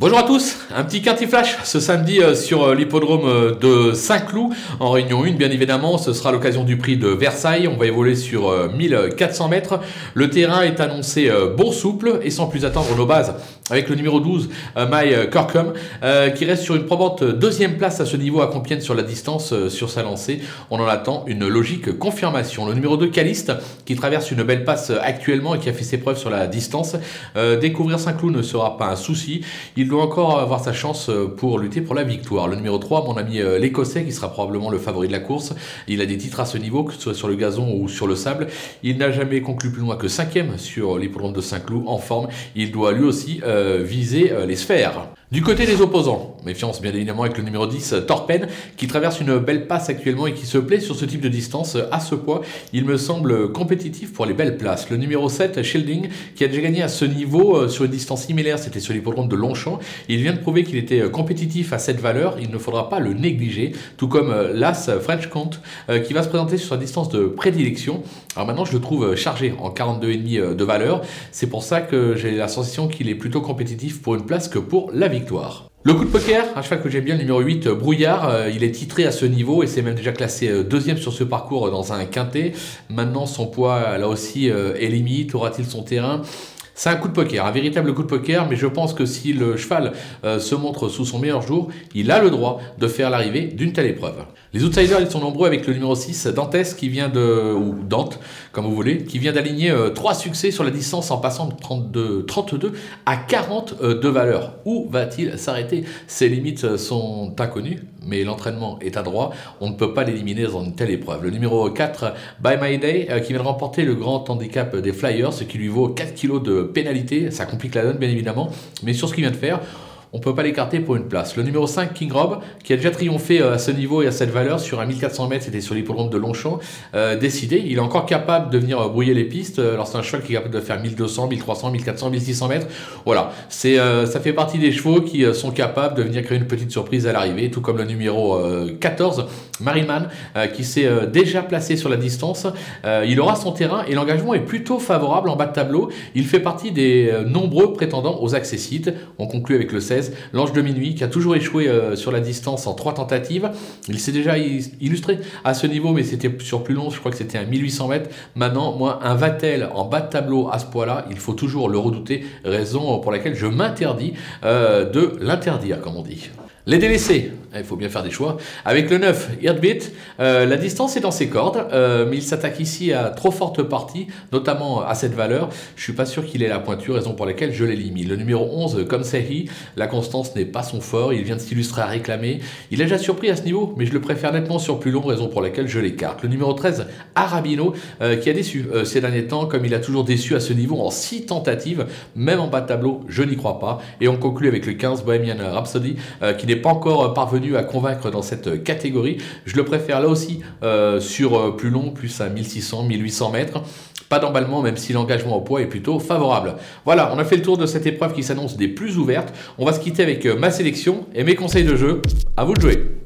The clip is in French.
Bonjour à tous, un petit quinti flash ce samedi euh, sur euh, l'hippodrome euh, de Saint-Cloud en Réunion 1 bien évidemment, ce sera l'occasion du prix de Versailles, on va évoluer sur 1400 mètres, le terrain est annoncé bon souple et sans plus attendre nos bases avec le numéro 12 My Corcom qui reste sur une probante deuxième place à ce niveau à Compiègne sur la distance sur sa lancée, on en attend une logique confirmation. Le numéro 2 Caliste qui traverse une belle passe actuellement et qui a fait ses preuves sur la distance, découvrir Saint-Cloud ne sera pas un souci, doit encore avoir sa chance euh, pour lutter pour la victoire. Le numéro 3, mon ami euh, l'Écossais, qui sera probablement le favori de la course. Il a des titres à ce niveau, que ce soit sur le gazon ou sur le sable. Il n'a jamais conclu plus loin que cinquième sur l'hippodrome de Saint-Cloud en forme. Il doit lui aussi euh, viser les sphères. Du côté des opposants, méfiance bien évidemment avec le numéro 10, Torpen, qui traverse une belle passe actuellement et qui se plaît sur ce type de distance à ce poids. Il me semble compétitif pour les belles places. Le numéro 7, Shielding, qui a déjà gagné à ce niveau euh, sur une distance similaire, c'était sur l'hippodrome de Longchamp. Il vient de prouver qu'il était euh, compétitif à cette valeur, il ne faudra pas le négliger, tout comme euh, l'As French Count, qui va se présenter sur sa distance de prédilection. Alors maintenant, je le trouve chargé en 42,5 de valeur. C'est pour ça que j'ai la sensation qu'il est plutôt compétitif pour une place que pour la Le coup de poker, un cheval que j'aime bien, le numéro 8, Brouillard, euh, il est titré à ce niveau et c'est même déjà classé euh, deuxième sur ce parcours dans un quintet. Maintenant, son poids, là aussi, euh, est limite. Aura-t-il son terrain? C'est un coup de poker, un véritable coup de poker, mais je pense que si le cheval se montre sous son meilleur jour, il a le droit de faire l'arrivée d'une telle épreuve. Les outsiders, ils sont nombreux avec le numéro 6, Dantes, qui vient de, ou Dante, comme vous voulez, qui vient d'aligner euh, trois succès sur la distance en passant de 32, 32 à 40 euh, de valeur. Où va-t-il s'arrêter? Ses limites euh, sont inconnues, mais l'entraînement est à droit. On ne peut pas l'éliminer dans une telle épreuve. Le numéro 4, By My Day, qui vient de remporter le grand handicap des Flyers, ce qui lui vaut 4 kilos de pénalité. Ça complique la donne, bien évidemment. Mais sur ce qu'il vient de faire, on ne peut pas l'écarter pour une place. Le numéro 5, King Rob, qui a déjà triomphé euh, à ce niveau et à cette valeur sur un 1400 mètres, c'était sur l'hippodrome de Longchamp, euh, décidé. Il est encore capable de venir euh, brouiller les pistes. Alors c'est un cheval qui est capable de faire 1200, 1300, 1400, 1600 mètres. Voilà, ça fait partie des chevaux qui sont capables de venir créer une petite surprise à l'arrivée, tout comme le numéro 14, Mariman, qui s'est déjà placé sur la distance. il aura son terrain et l'engagement est plutôt favorable en bas de tableau. Il fait partie des nombreux prétendants aux accessites. On conclut avec le 16 l'ange de minuit, qui a toujours échoué euh, sur la distance en trois tentatives. Il s'est déjà illustré à ce niveau, mais c'était sur plus long, je crois que c'était à 1800 mètres. Maintenant, moi, un Vatel en bas de tableau à ce poids-là, il faut toujours le redouter, raison pour laquelle je m'interdis euh, de l'interdire, comme on dit. Les délaissés, il faut bien faire des choix. Avec le 9, Heartbeat, euh, la distance est dans ses cordes, euh, mais il s'attaque ici à trop forte partie, notamment à cette valeur. Je suis pas sûr qu'il ait la pointure, raison pour laquelle je l'élimine. Le numéro 11, comme Sehi, la constance n'est pas son fort, il vient de s'illustrer à réclamer. Il a déjà surpris à ce niveau, mais je le préfère nettement sur plus long, raison pour laquelle je l'écarte. Le numéro 13, Arabino, euh, qui a déçu ces derniers temps, comme il a toujours déçu à ce niveau en 6 tentatives, même en bas de tableau, je n'y crois pas. Et on conclut avec le 15, Bohemian Rhapsody, qui n'est pas encore parvenu à convaincre dans cette catégorie. Je le préfère là aussi euh, sur euh, plus long, plus à 1600, 1800 mètres. Pas d'emballement, même si l'engagement au poids est plutôt favorable. Voilà, on a fait le tour de cette épreuve qui s'annonce des plus ouvertes. On va se quitter avec euh, ma sélection et mes conseils de jeu. À vous de jouer.